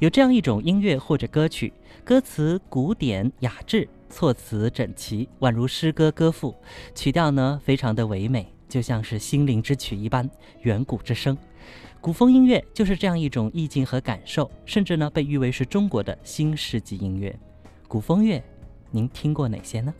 有这样一种音乐或者歌曲，歌词古典雅致，措辞整齐，宛如诗歌歌赋，曲调呢非常的唯美，就像是心灵之曲一般，远古之声。古风音乐就是这样一种意境和感受，甚至呢被誉为是中国的新世纪音乐。古风乐，您听过哪些呢？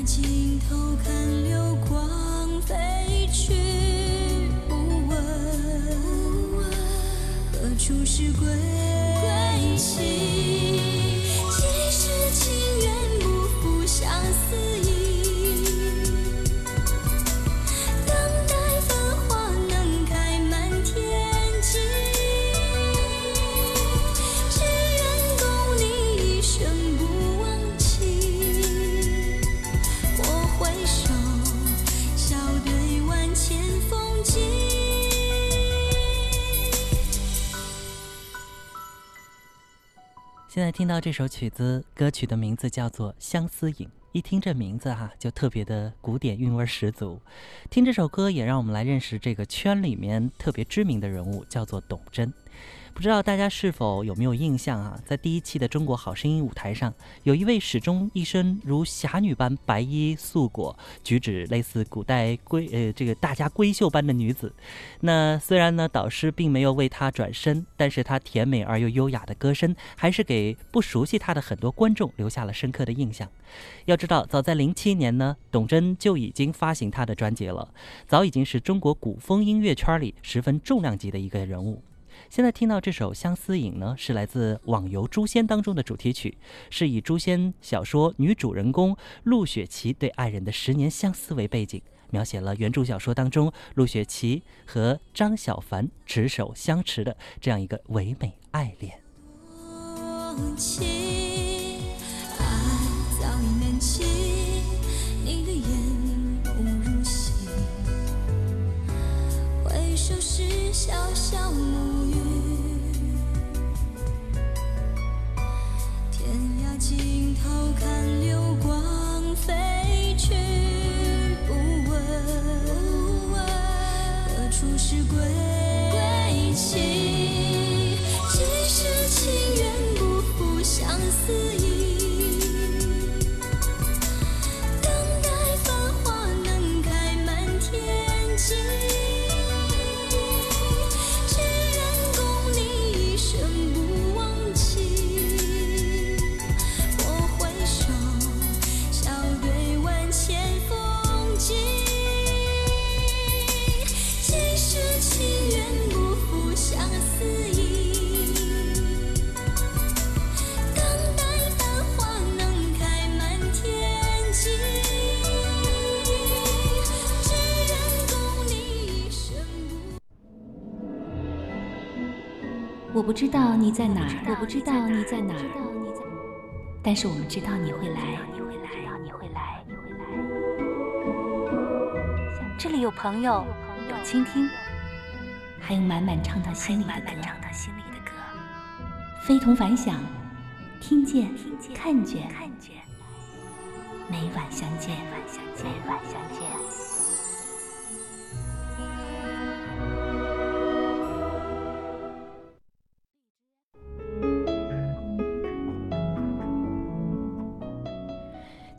看尽头，看流光飞去，不问何处是归期。现在听到这首曲子，歌曲的名字叫做《相思引》。一听这名字哈，就特别的古典韵味十足。听这首歌，也让我们来认识这个圈里面特别知名的人物，叫做董贞。不知道大家是否有没有印象啊？在第一期的《中国好声音》舞台上，有一位始终一身如侠女般白衣素裹，举止类似古代闺呃这个大家闺秀般的女子。那虽然呢，导师并没有为她转身，但是她甜美而又优雅的歌声，还是给不熟悉她的很多观众留下了深刻的印象。要知道，早在零七年呢，董贞就已经发行她的专辑了，早已经是中国古风音乐圈里十分重量级的一个人物。现在听到这首《相思引》呢，是来自《网游诛仙》当中的主题曲，是以诛仙小说女主人公陆雪琪对爱人的十年相思为背景，描写了原著小说当中陆雪琪和张小凡执手相持的这样一个唯美爱恋。收拾潇潇暮雨，天涯尽头看流光飞去，我不知道你在哪儿，我不知道你在哪儿，但是我们知道你会来，你会来，你会来，你会来。这里有朋友，有倾听，还有满满唱到心里的歌，非同凡响，听见，看见，每晚相见，每晚相见。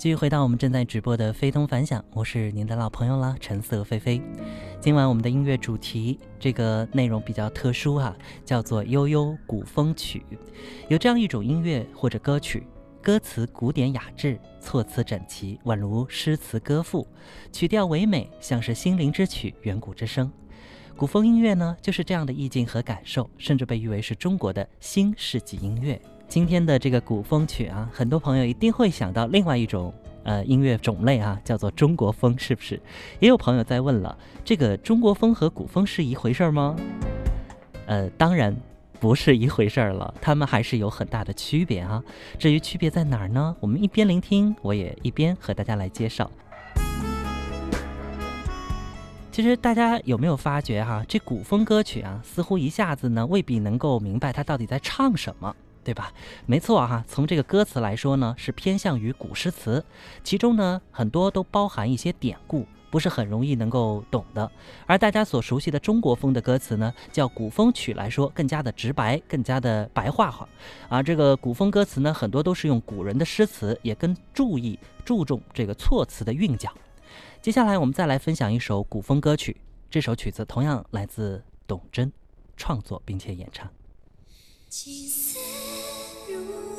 继续回到我们正在直播的非同凡响，我是您的老朋友啦，橙色菲菲。今晚我们的音乐主题，这个内容比较特殊哈、叫做悠悠古风曲。有这样一种音乐或者歌曲，歌词古典雅致，措辞整齐，宛如诗词歌赋，曲调唯美，像是心灵之曲，远古之声。古风音乐呢，就是这样的意境和感受，甚至被誉为是中国的新世纪音乐。今天的这个古风曲啊，很多朋友一定会想到另外一种呃音乐种类啊，叫做中国风，是不是？也有朋友在问了，这个中国风和古风是一回事吗？呃，当然不是一回事了，它们还是有很大的区别啊。至于区别在哪儿呢？我们一边聆听，我也一边和大家来介绍。其实大家有没有发觉哈、这古风歌曲啊，似乎一下子呢未必能够明白它到底在唱什么。对吧？没错哈，从这个歌词来说呢，是偏向于古诗词，其中呢很多都包含一些典故，不是很容易能够懂的。而大家所熟悉的中国风的歌词呢，叫古风曲来说，更加的直白，更加的白话化。而这个古风歌词呢，很多都是用古人的诗词，也更注意注重这个措辞的韵脚。接下来我们再来分享一首古风歌曲，这首曲子同样来自董贞创作并且演唱。青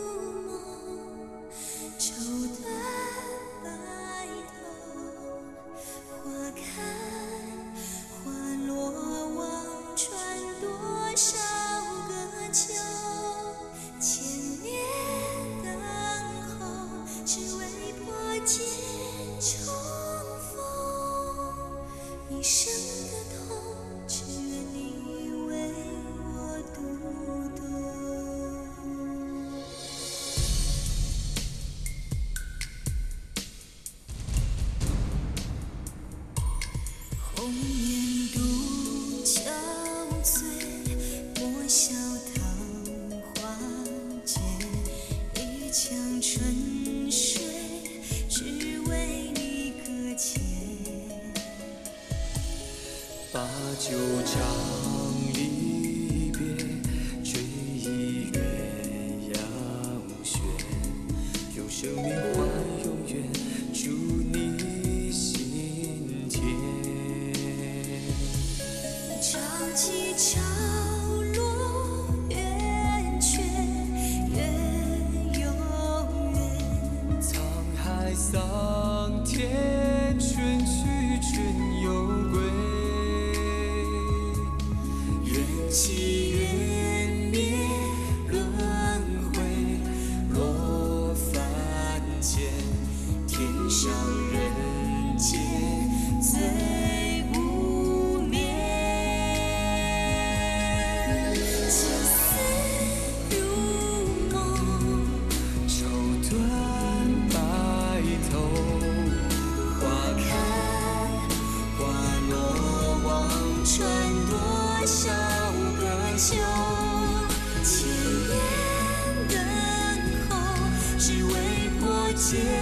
秋。千年等候，只为破茧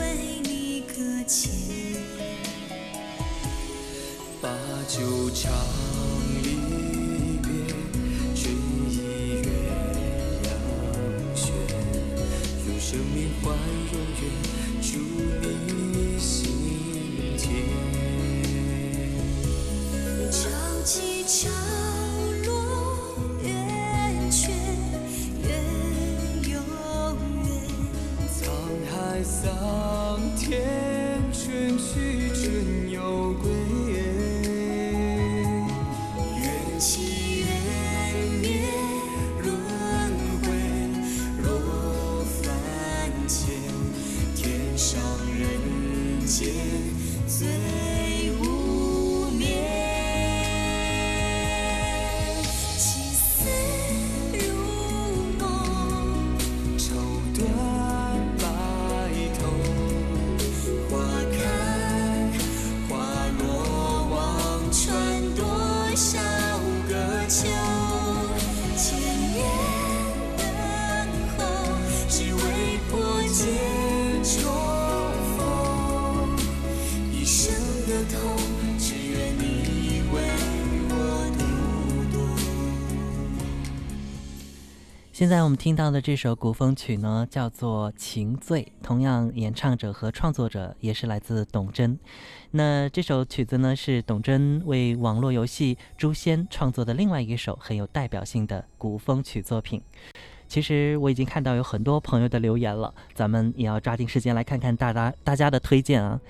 为你搁浅。把酒长现在我们听到的这首古风曲呢，叫做《情醉》，同样演唱者和创作者也是来自董贞。那这首曲子呢，是董贞为网络游戏《诛仙》创作的另外一首很有代表性的古风曲作品。其实我已经看到有很多朋友的留言了，咱们也要抓紧时间来看看大家大家的推荐啊。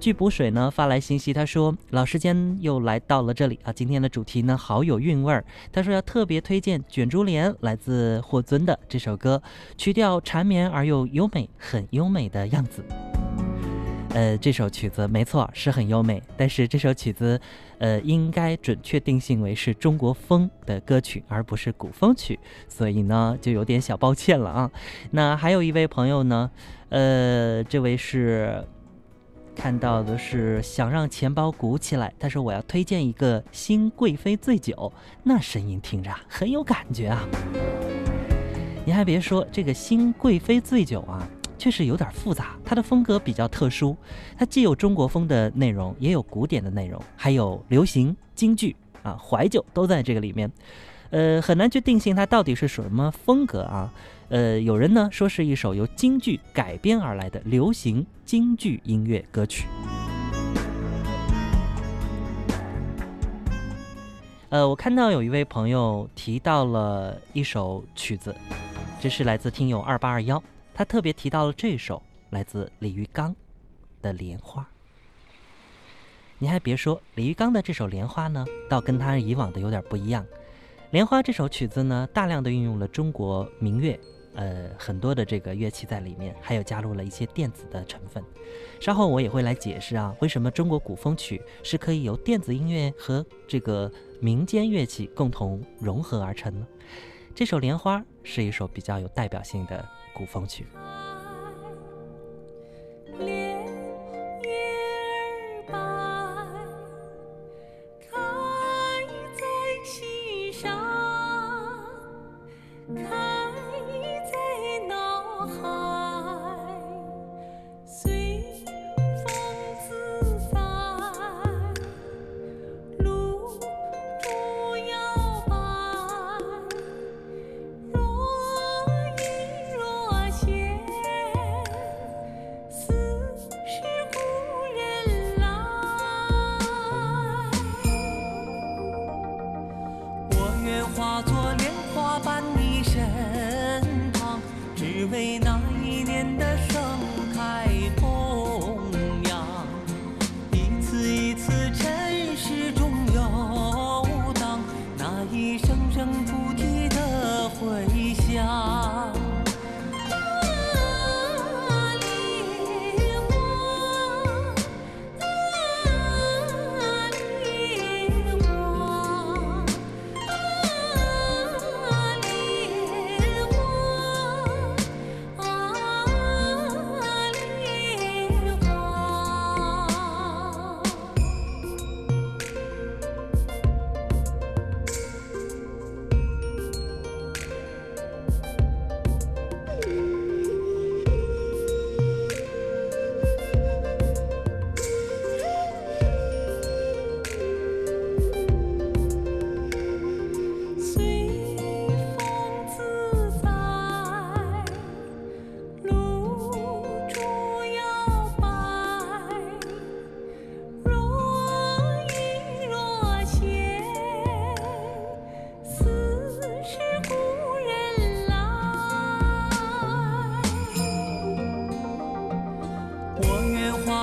据补水呢发来信息，他说老时间又来到了这里啊，今天的主题呢好有韵味儿。他说要特别推荐《卷珠帘》，来自霍尊的这首歌，曲调缠绵而又优美，很优美的样子。呃，这首曲子没错是很优美，但是这首曲子，呃，应该准确定性为是中国风的歌曲，而不是古风曲，所以呢就有点小抱歉了啊。那还有一位朋友呢，呃，这位是看到的是想让钱包鼓起来，他说我要推荐一个新贵妃醉酒，那声音听着很有感觉啊。你还别说，这个新贵妃醉酒啊。确实有点复杂，它的风格比较特殊，它既有中国风的内容，也有古典的内容，还有流行、京剧啊、怀旧都在这个里面，呃，很难去定性它到底是什么风格啊。呃，有人呢说是一首由京剧改编而来的流行京剧音乐歌曲。呃，我看到有一位朋友提到了一首曲子，这是来自听友二八二幺。他特别提到了这首来自李玉刚的《莲花》。你还别说，李玉刚的这首《莲花》呢，倒跟他以往的有点不一样。《莲花》这首曲子呢，大量的运用了中国民乐，呃，很多的这个乐器在里面，还有加入了一些电子的成分。稍后我也会来解释啊，为什么中国古风曲是可以由电子音乐和这个民间乐器共同融合而成呢？这首《莲花》是一首比较有代表性的。古风曲。化作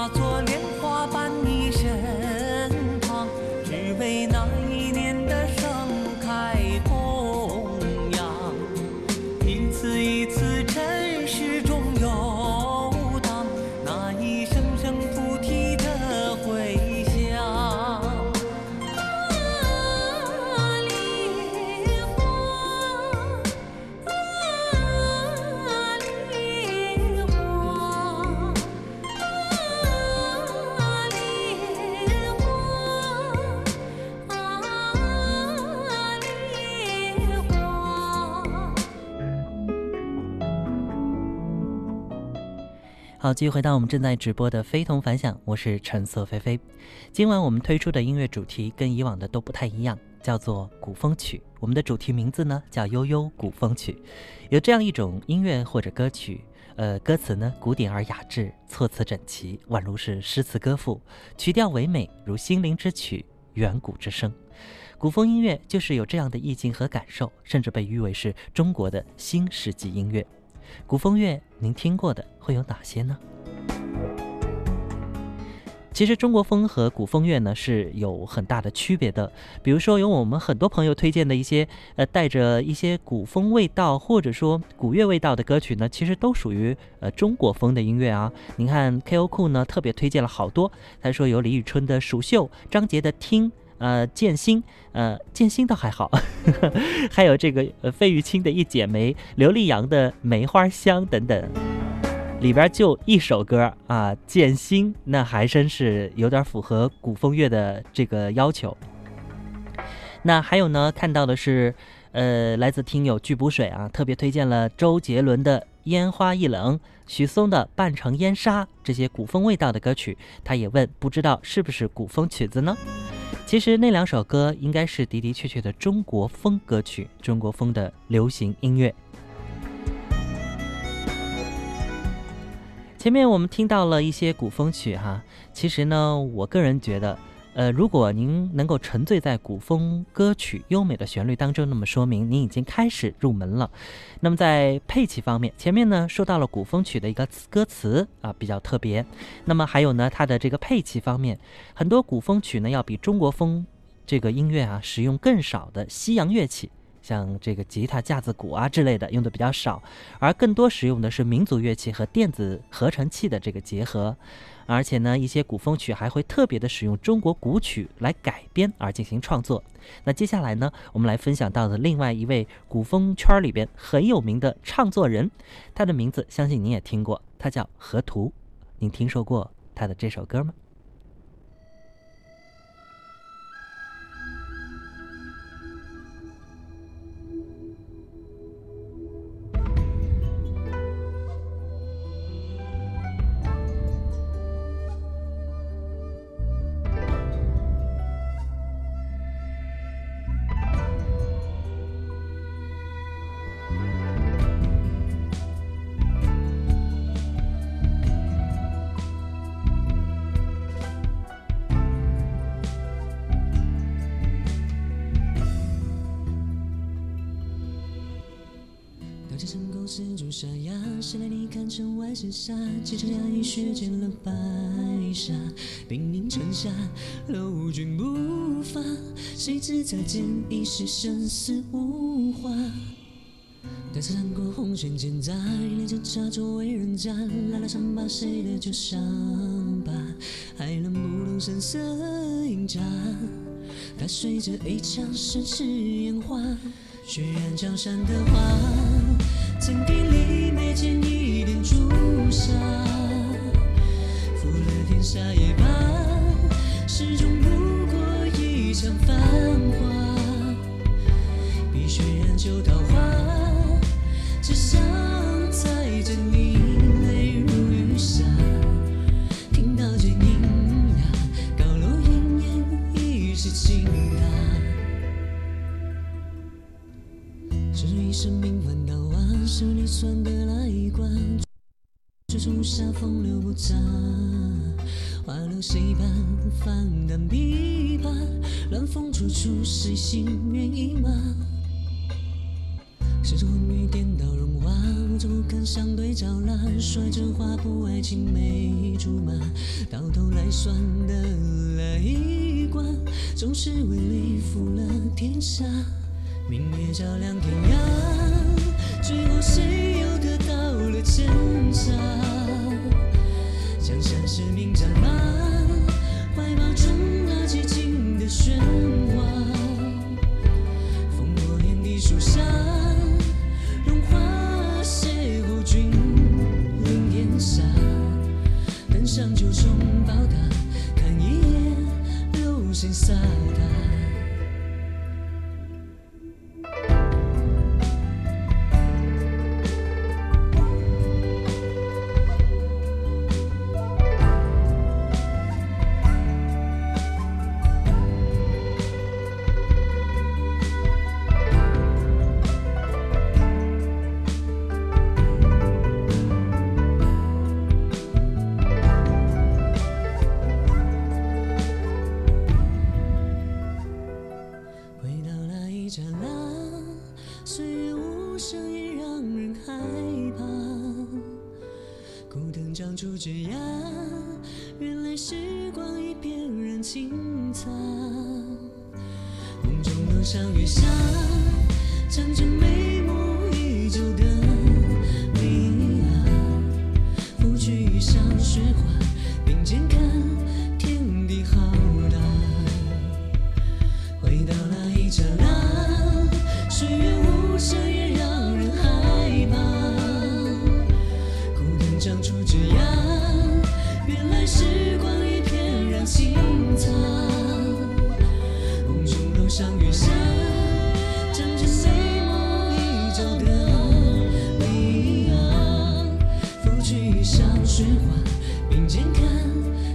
化作好，继续回到我们正在直播的非同凡响，我是橙色菲菲。今晚我们推出的音乐主题跟以往的都不太一样，叫做古风曲。我们的主题名字呢叫悠悠古风曲。有这样一种音乐或者歌曲，呃，歌词呢古典而雅致，措辞整齐，宛如是诗词歌赋，曲调唯美，如心灵之曲，远古之声。古风音乐就是有这样的意境和感受，甚至被誉为是中国的新世纪音乐。古风乐，您听过的会有哪些呢？其实中国风和古风乐呢是有很大的区别的。比如说，有我们很多朋友推荐的一些呃带着一些古风味道或者说古乐味道的歌曲呢，其实都属于呃中国风的音乐啊。您看 K.O. 酷呢特别推荐了好多，他说有李宇春的《蜀绣》，张杰的《听》。呃，剑心，呃，剑心倒还好，还有这个呃费玉清的一剪梅，刘力扬的梅花香等等，里边就一首歌啊，剑心，那还真是有点符合古风乐的这个要求。那还有呢，看到的是，呃，来自听友巨补水啊，特别推荐了周杰伦的《烟花易冷》，许嵩的《半城烟沙》这些古风味道的歌曲，他也问，不知道是不是古风曲子呢？其实那两首歌应该是的的确确的中国风歌曲，中国风的流行音乐。前面我们听到了一些古风曲哈，其实呢，我个人觉得。呃，如果您能够沉醉在古风歌曲优美的旋律当中，那么说明您已经开始入门了。那么在配器方面，前面呢说到了古风曲的一个歌词啊比较特别，那么还有呢它的这个配器方面，很多古风曲呢要比中国风这个音乐啊使用更少的西洋乐器。像这个吉他、架子鼓啊之类的用的比较少，而更多使用的是民族乐器和电子合成器的这个结合，而且呢，一些古风曲还会特别的使用中国古曲来改编而进行创作。那接下来呢，我们来分享到的另外一位古风圈里边很有名的唱作人，他的名字相信您也听过，他叫河图。您听说过他的这首歌吗？谁来你看城外厮杀？几场压抑血溅了白纱，兵临城下，楼军不发。谁知再见已是生死无话。待此战过红尘千载，连着茶桌为人家，拉拉伤疤谁的旧伤疤？还能不动声色饮茶？它随着一场盛世烟花，血染江山的花。心底里眉间一点朱砂，负了天下也罢，始终不过一场繁华。碧血染就桃花，却种下风流不杂，花落谁伴？翻淡琵琶，乱风处处，谁心猿意马？谁知昏雨颠倒荣华，无处不肯相对照蜡，说真话不爱青梅竹马，到头来算得了一卦，总是为利负了天下，明月照亮天涯。最后谁又得到了真相？江山是名战马，怀抱中那寂静的喧哗。烽火连地树下，荣华邂逅君临天下。登上九重宝塔，看一眼流星飒沓。长出枝桠，原来时光已翩然青草。梦中楼上月下，长着眉下，仗着眉目依旧的你啊，拂去衣上雪花，并肩看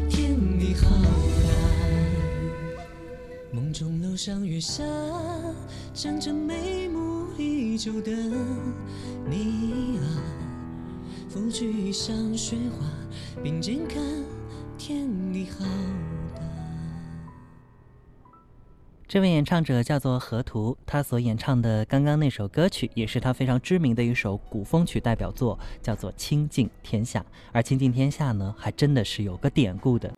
天地浩大。梦中楼上月下，仗着眉目依旧的你啊，拂去衣上雪花，并肩看天地浩。这位演唱者叫做河图，他所演唱的刚刚那首歌曲也是他非常知名的一首古风曲代表作，叫做《倾尽天下》。而《倾尽天下》呢，还真的是有个典故的。